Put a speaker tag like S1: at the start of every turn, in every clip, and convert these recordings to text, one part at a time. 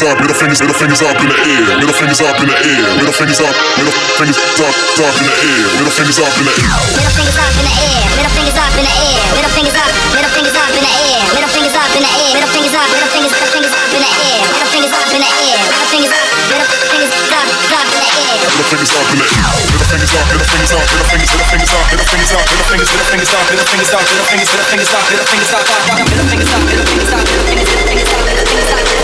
S1: fingers up. Middle fingers. Middle fingers up in the air. Middle fingers up in the air. Middle fingers up. Middle fingers up. Up in the air. Middle fingers up in the air. Middle fingers up in the air.
S2: Middle fingers up in the air. Middle fingers up. Middle fingers up in the air. Middle fingers up in the air. Middle fingers up. Middle fingers. Middle fingers up in the air. Middle fingers up in the air. Middle fingers up. Middle fingers up. Up in the air.
S1: Middle fingers up in the air. Middle fingers up. Middle fingers up. Middle fingers. Up, middle fingers up. Middle fingers up. Middle fingers. Middle fingers up. Middle fingers up. Middle fingers. Middle fingers up. Middle fingers up. Middle fingers up. Middle fingers up. Middle fingers. Middle fingers up. Middle fingers up. Middle fingers. Middle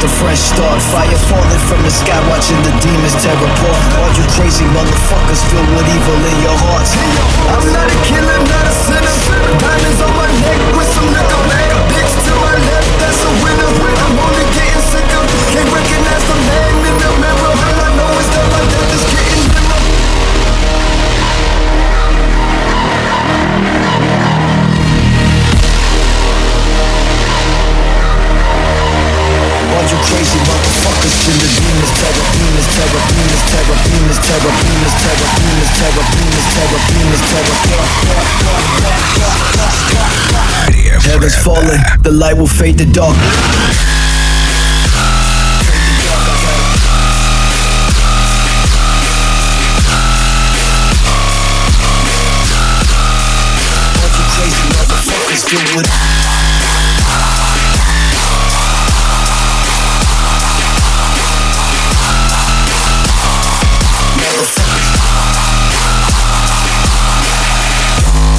S3: be a fresh start. Fire falling from the sky, watching the demons tear apart. All you crazy motherfuckers filled with evil in your hearts. I'm not a killer, not a sinner. Diamonds on my neck with some liquor. Dicks to my left, that's a winner. I'm only crazy motherfuckers kill the demons, terror, demons, terror, demons, terror, demons, terror, demons, terror, demons, terror, demons, terror, demons, terror. Heaven's falling, the light will fade to dark. Crazy with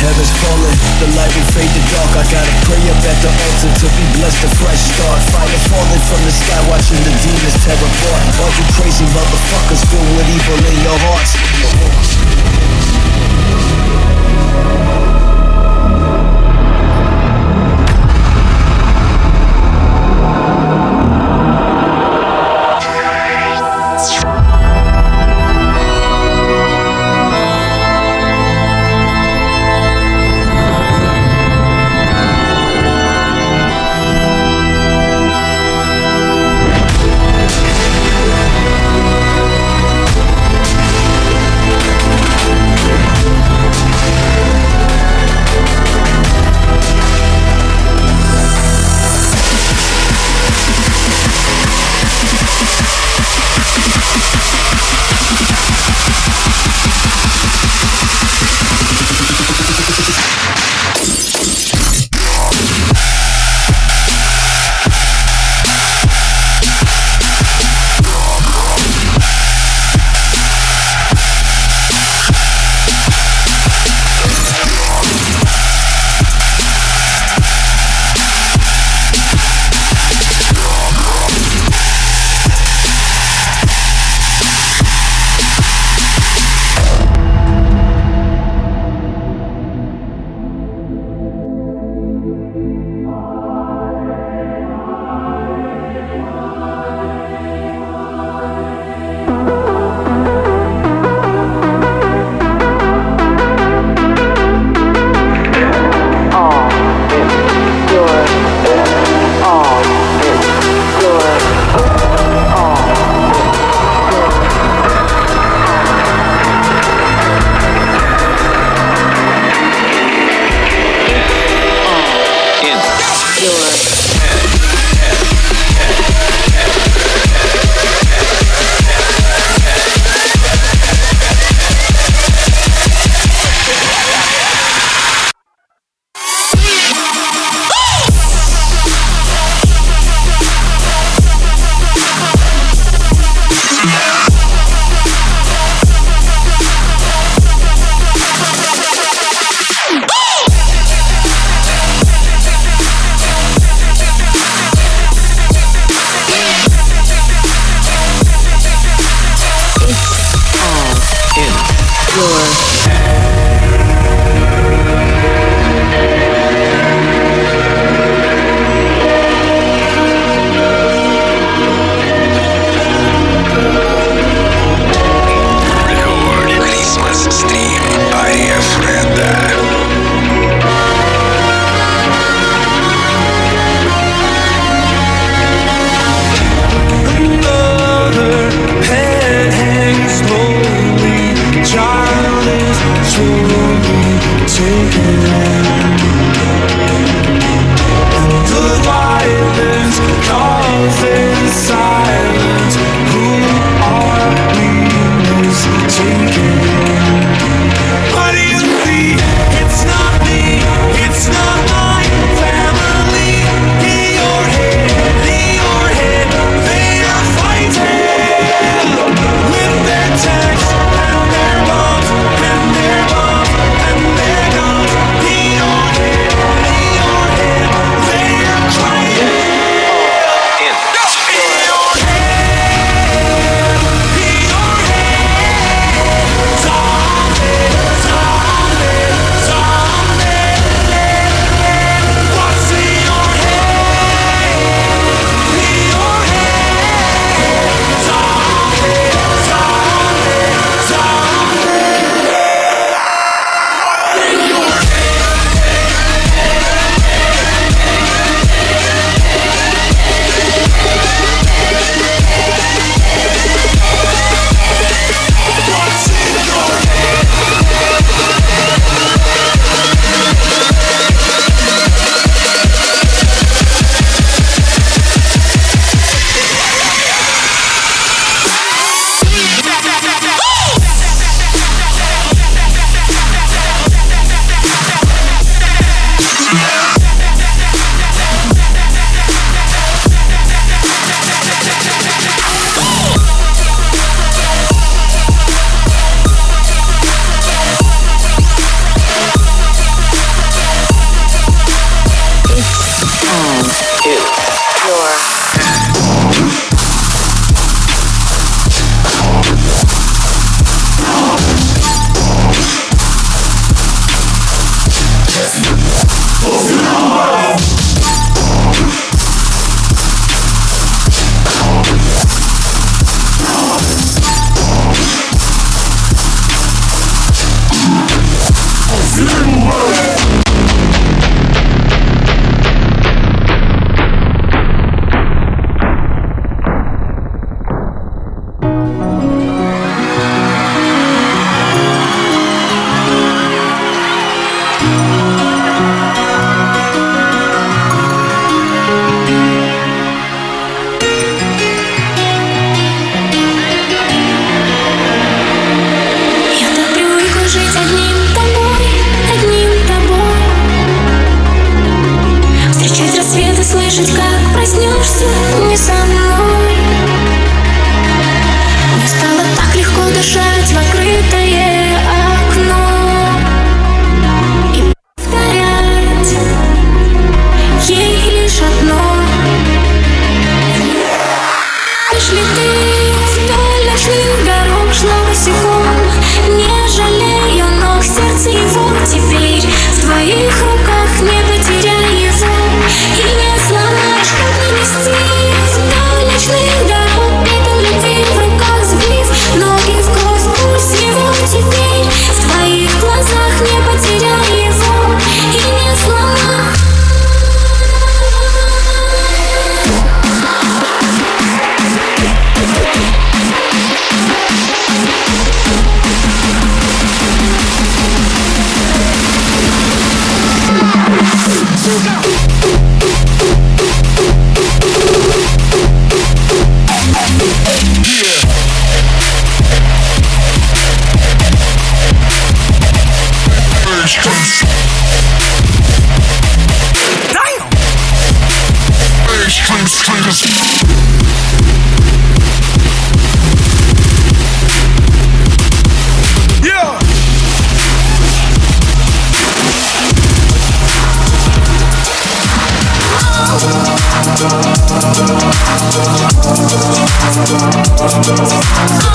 S3: heaven's falling, the light will fade the dark. I gotta pray up at the altar to be blessed. A fresh start. Fire falling from the sky, watching the demons tear apart. All you crazy motherfuckers filled with evil in your hearts.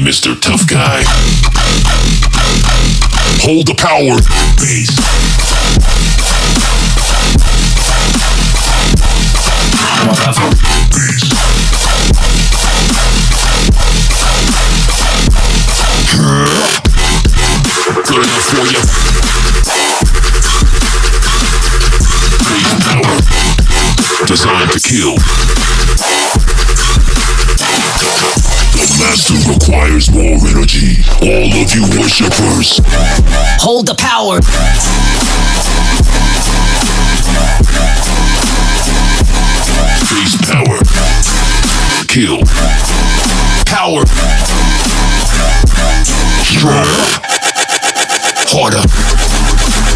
S4: Mr. Tough Guy. Hold the power, bass. good enough for you. Designed to kill. requires more energy. All of you worshippers,
S5: hold the power.
S4: Face power. Kill. Power. Stronger. Harder.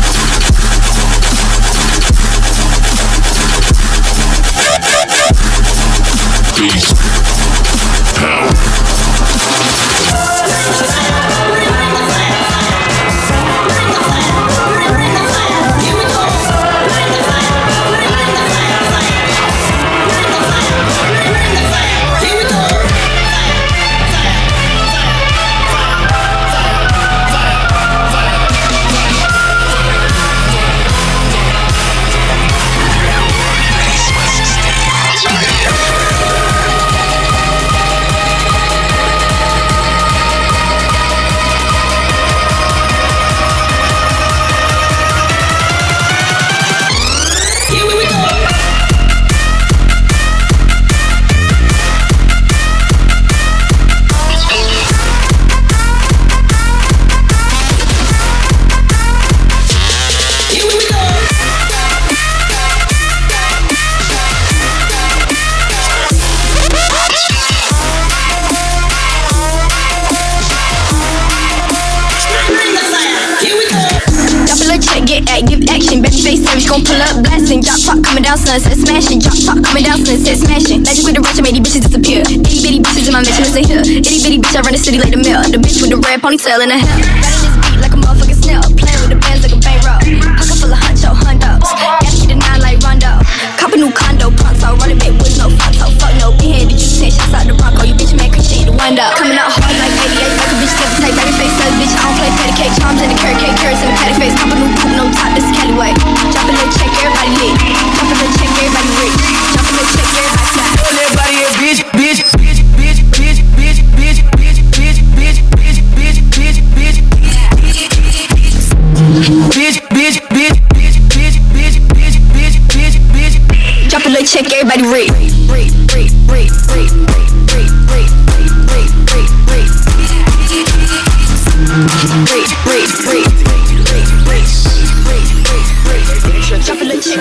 S6: ponytail in the hair.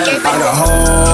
S6: I
S7: got hoes.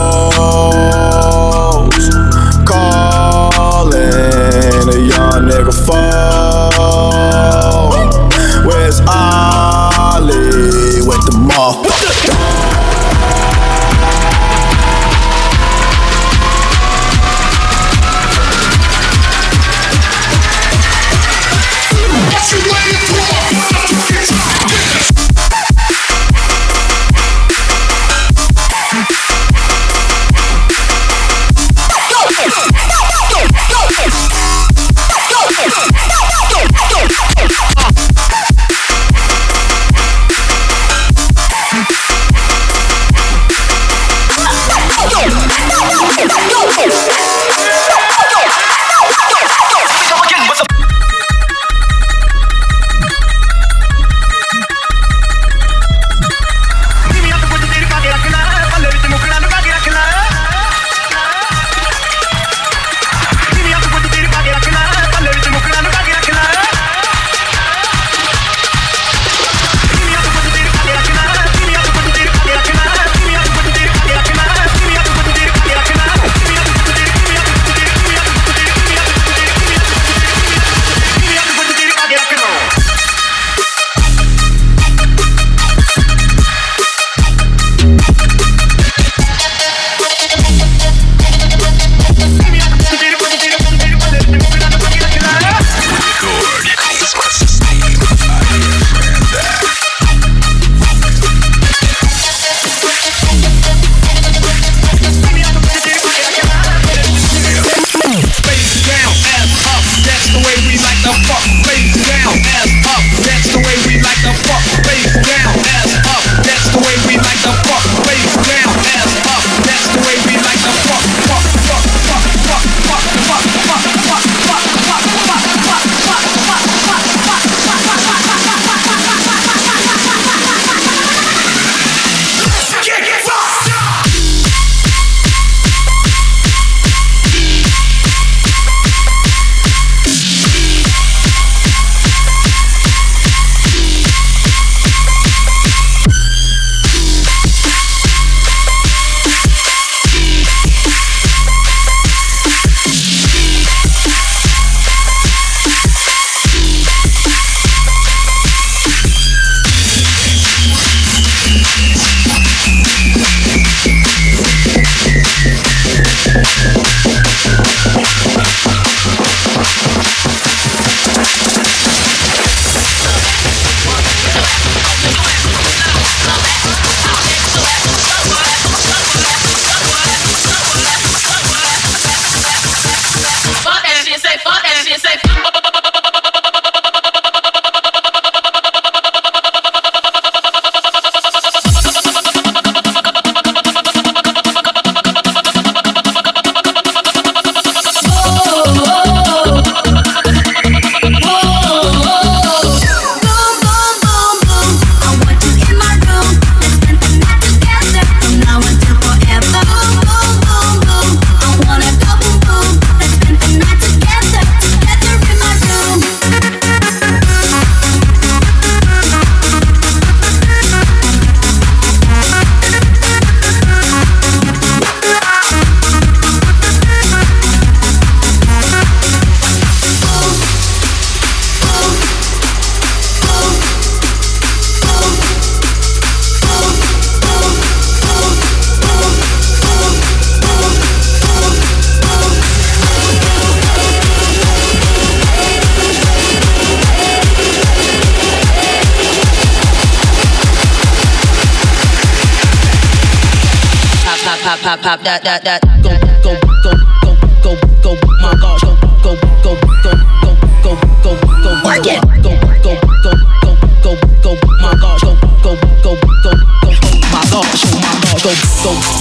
S8: Pop, that, that, that. Go, go, go, go, go, go, my gosh. Go, go, go, go, go, go, go, go. Work it. Go, go, go, go, go, go, my gosh. Go, go, go, go, go, my. Oh my gosh. Go, go, go, go, go,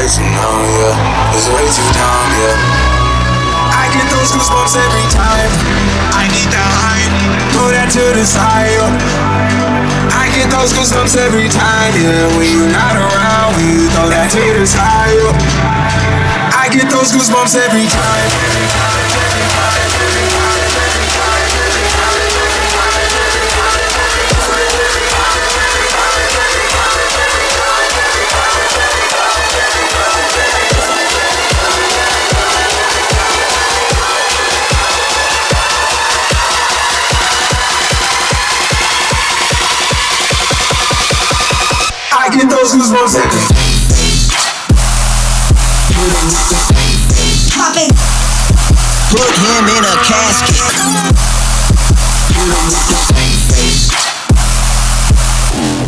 S9: Too numb, yeah. It's way too dumb, yeah. I get those goosebumps every time. I need that hype, throw that to the side. yeah. I get those goosebumps every time, yeah. When you're not around, when you throw that to the side. yeah. I get those goosebumps every time.
S5: Put him in a casket.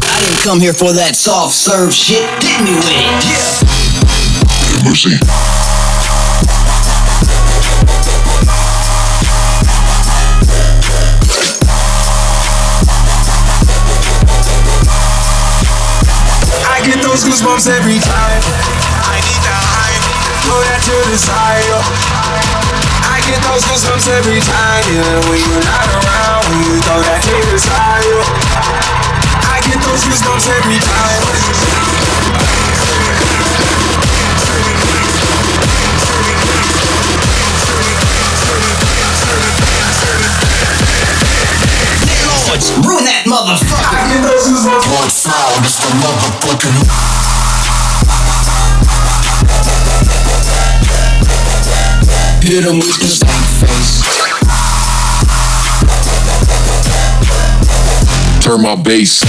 S5: I didn't come here for that soft serve shit. Hit me with it. Yeah.
S1: Mercy.
S9: I get those goosebumps every time. I need the hype, throw that to the side. I get those goosebumps every time, yeah. When you're not around, when you throw that to the side. I get those goosebumps every time.
S5: Ruin that motherfucker.
S9: I get those goosebumps.
S5: One foul, Mr. Motherfucker. Hit him with the stank face.
S1: Turn my bass.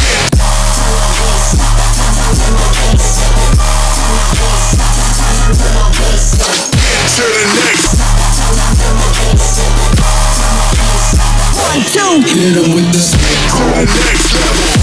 S1: To the next.
S5: One, two. Hit him with the stank
S1: To the next level.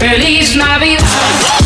S10: Feliz Navidad.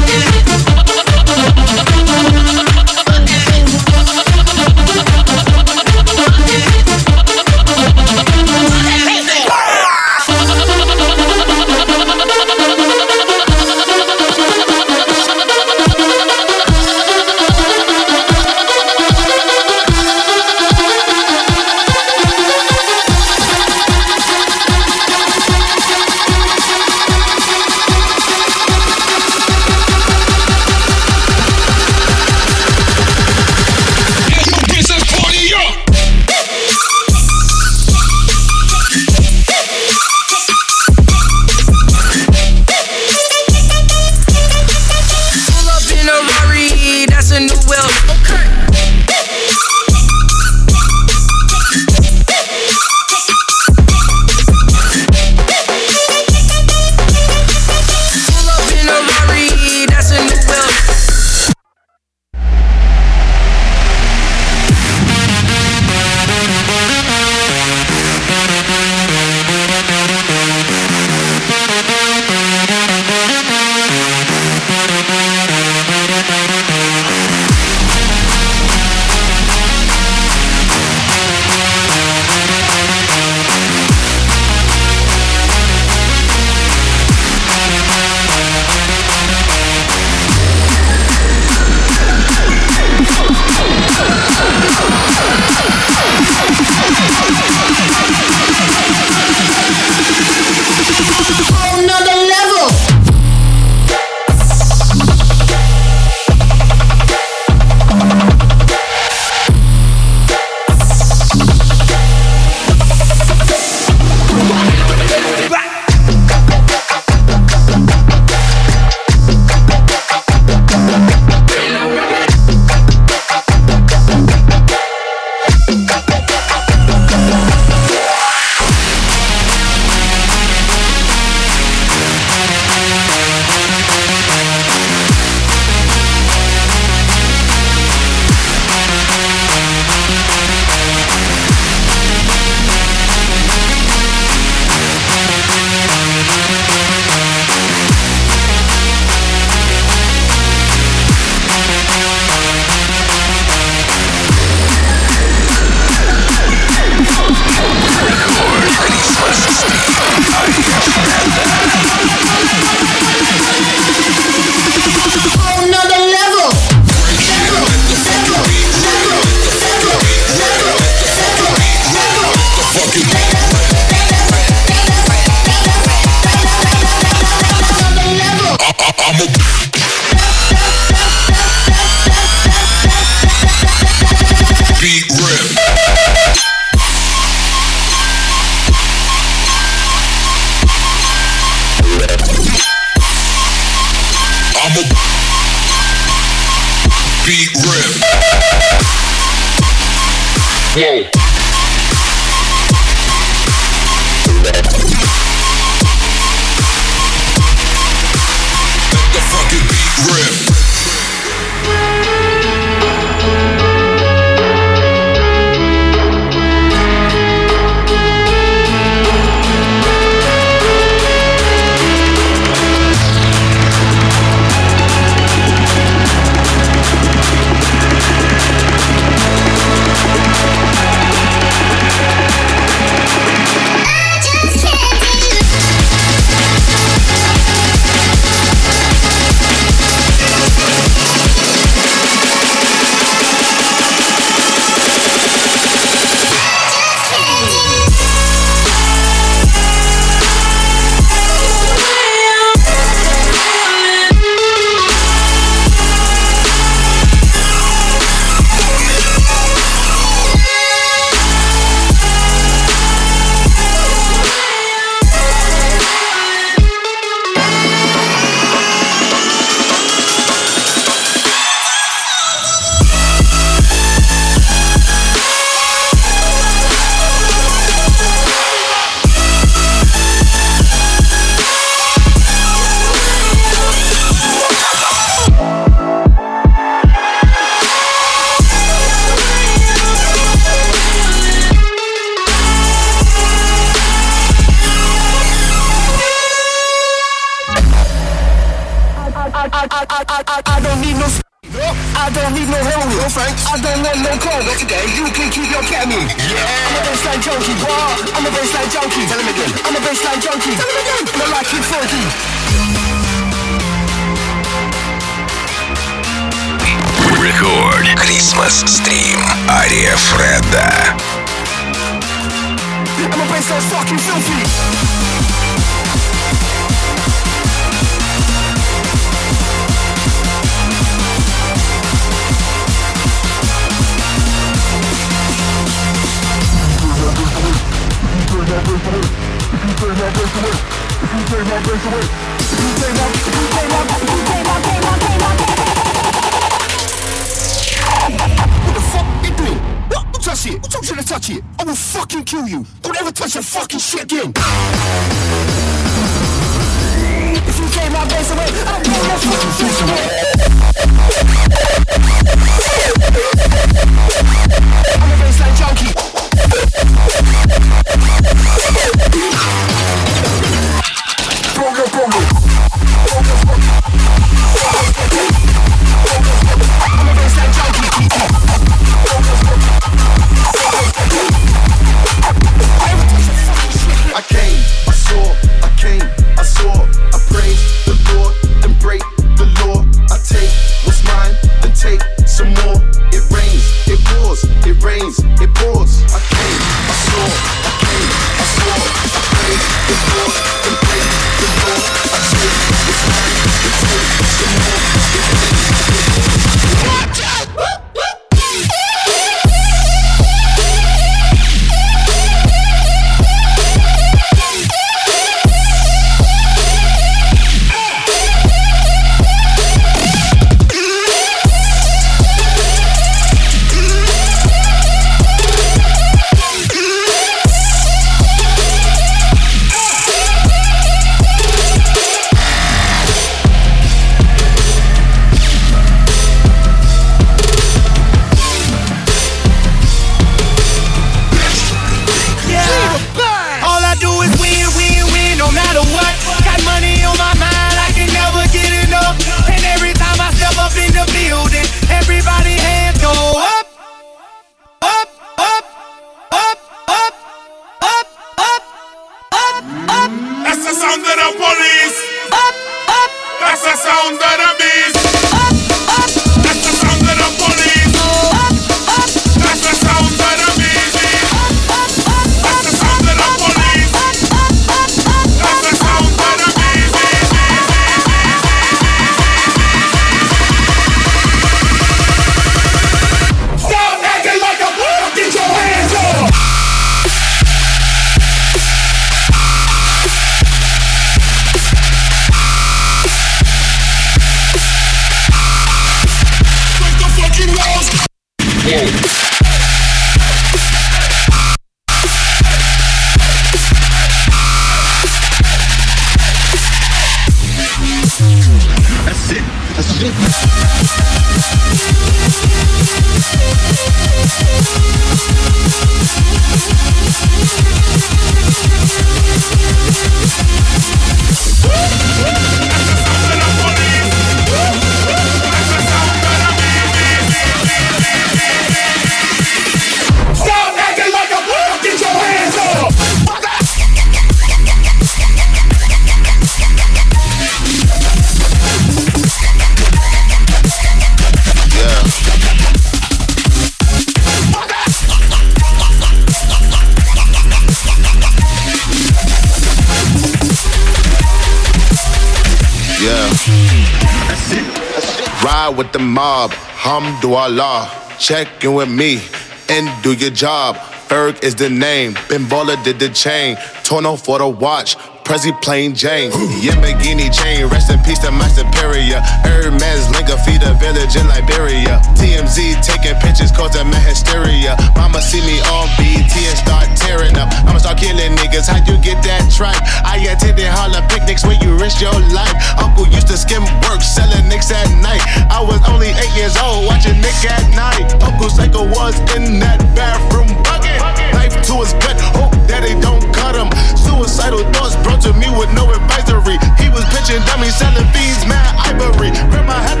S7: check in with me and do your job. Ferg is the name. Ben did the chain. Torn off for the watch. Prezi plain Jane. Yamborghini chain. Rest in peace to my superior. Hermes linga feed a village in Liberia. TMZ taking pictures causing my hysteria. Mama see me on BET and start tearing up. I'ma start killing niggas. How'd you get that tripe? I attended Harlem picnics where you risk your life. I'm to skim work, selling nicks at night. I was only eight years old, watching Nick at night. Uncle Psycho was in that bathroom bucket. Knife to his gut, hope that they don't cut him. Suicidal thoughts brought to me with no advisory. He was pitching dummies, selling fiends, mad ivory. Grandma had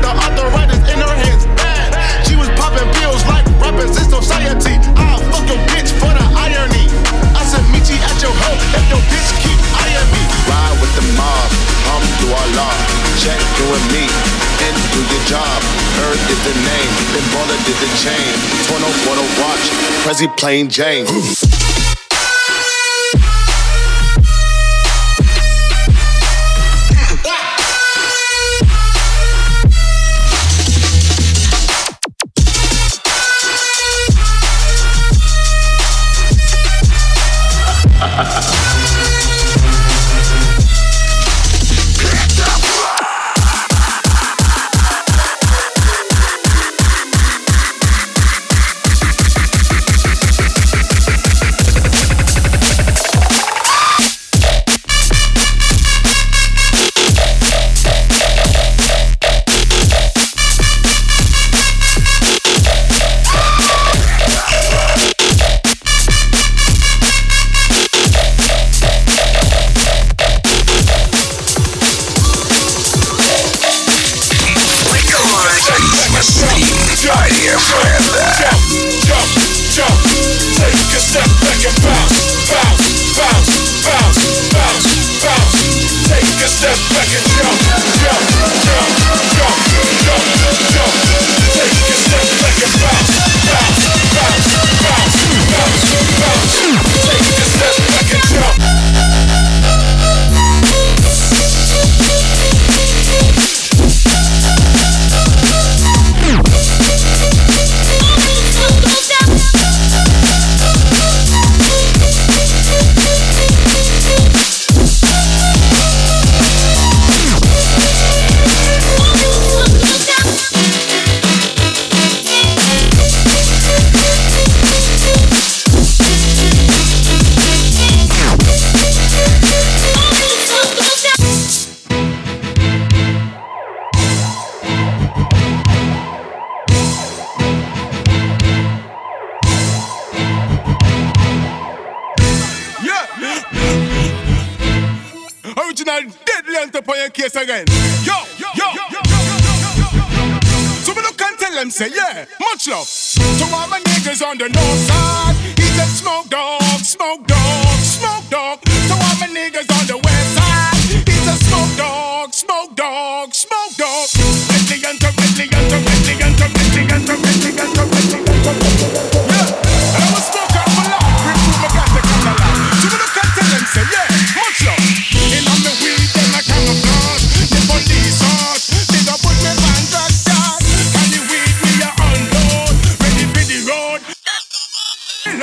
S11: with me. And do your job. Bird is the name. Ben Baller did the chain. 204 to watch. Prezi plain Jane.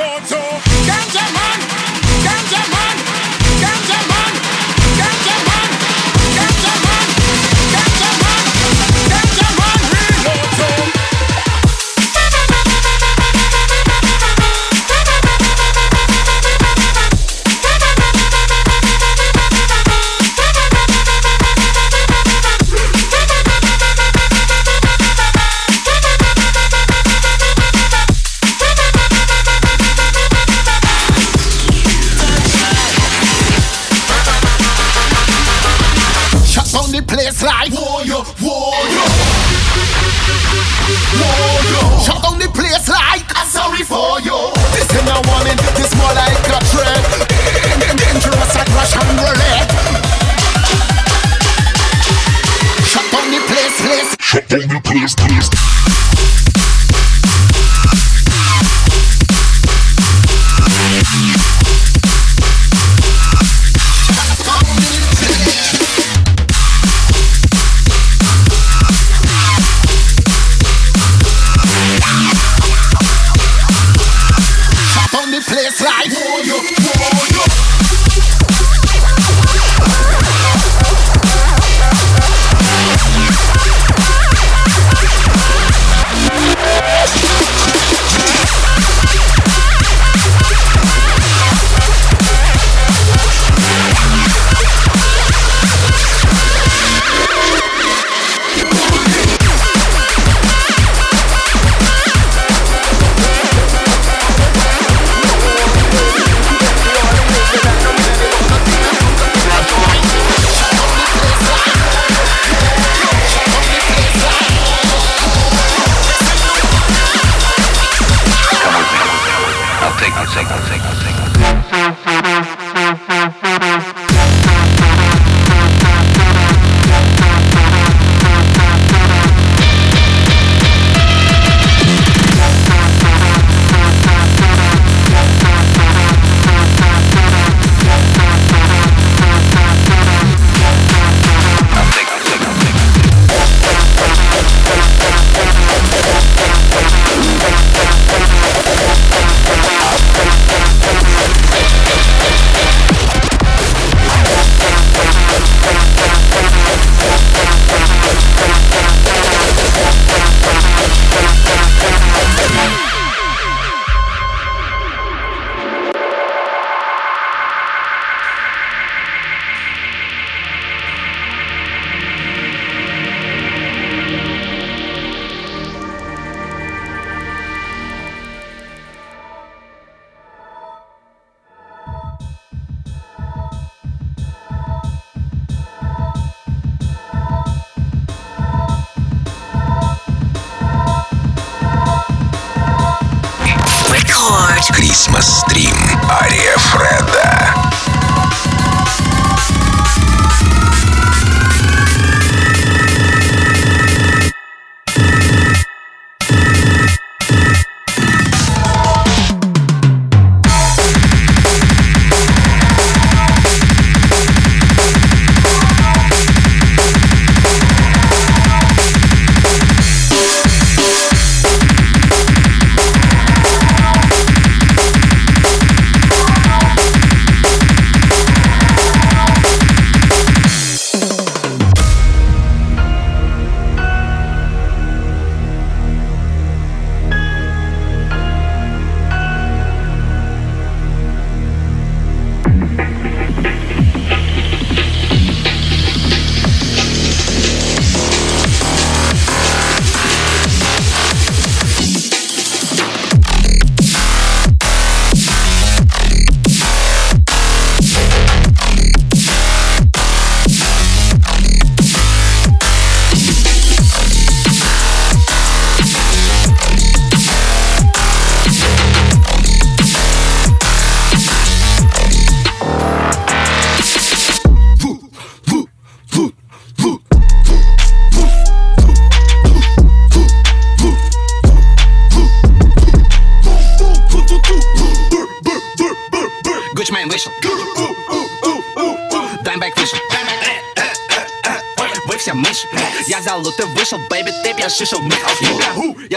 S7: Lord, so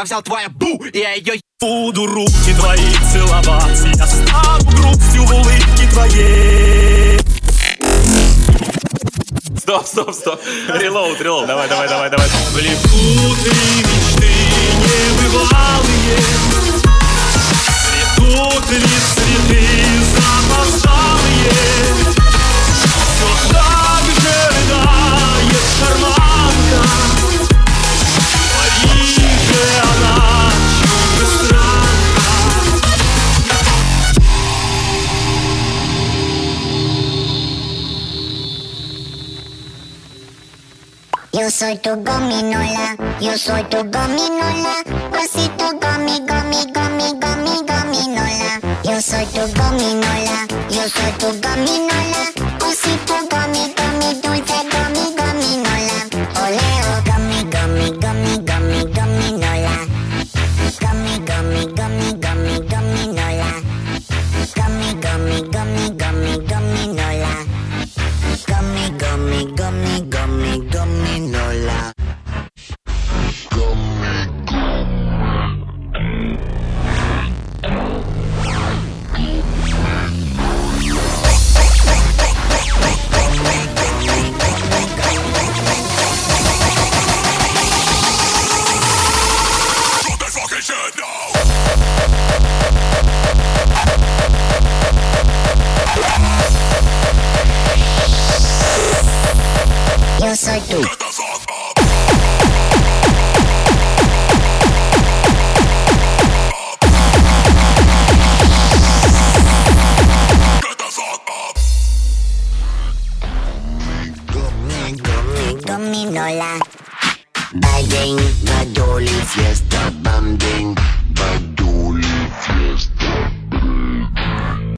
S12: Я взял твою бу, и я ее
S13: Буду руки твои целовать Я стану грустью в улыбке твоей Стоп, стоп, стоп. Релоуд, релоуд. Давай.
S14: Soy tu gominola, yo soy tu gominola, así tu gomi, gomi, gomi, gomi, gominola. Yo soy tu gominola, yo soy tu gominola,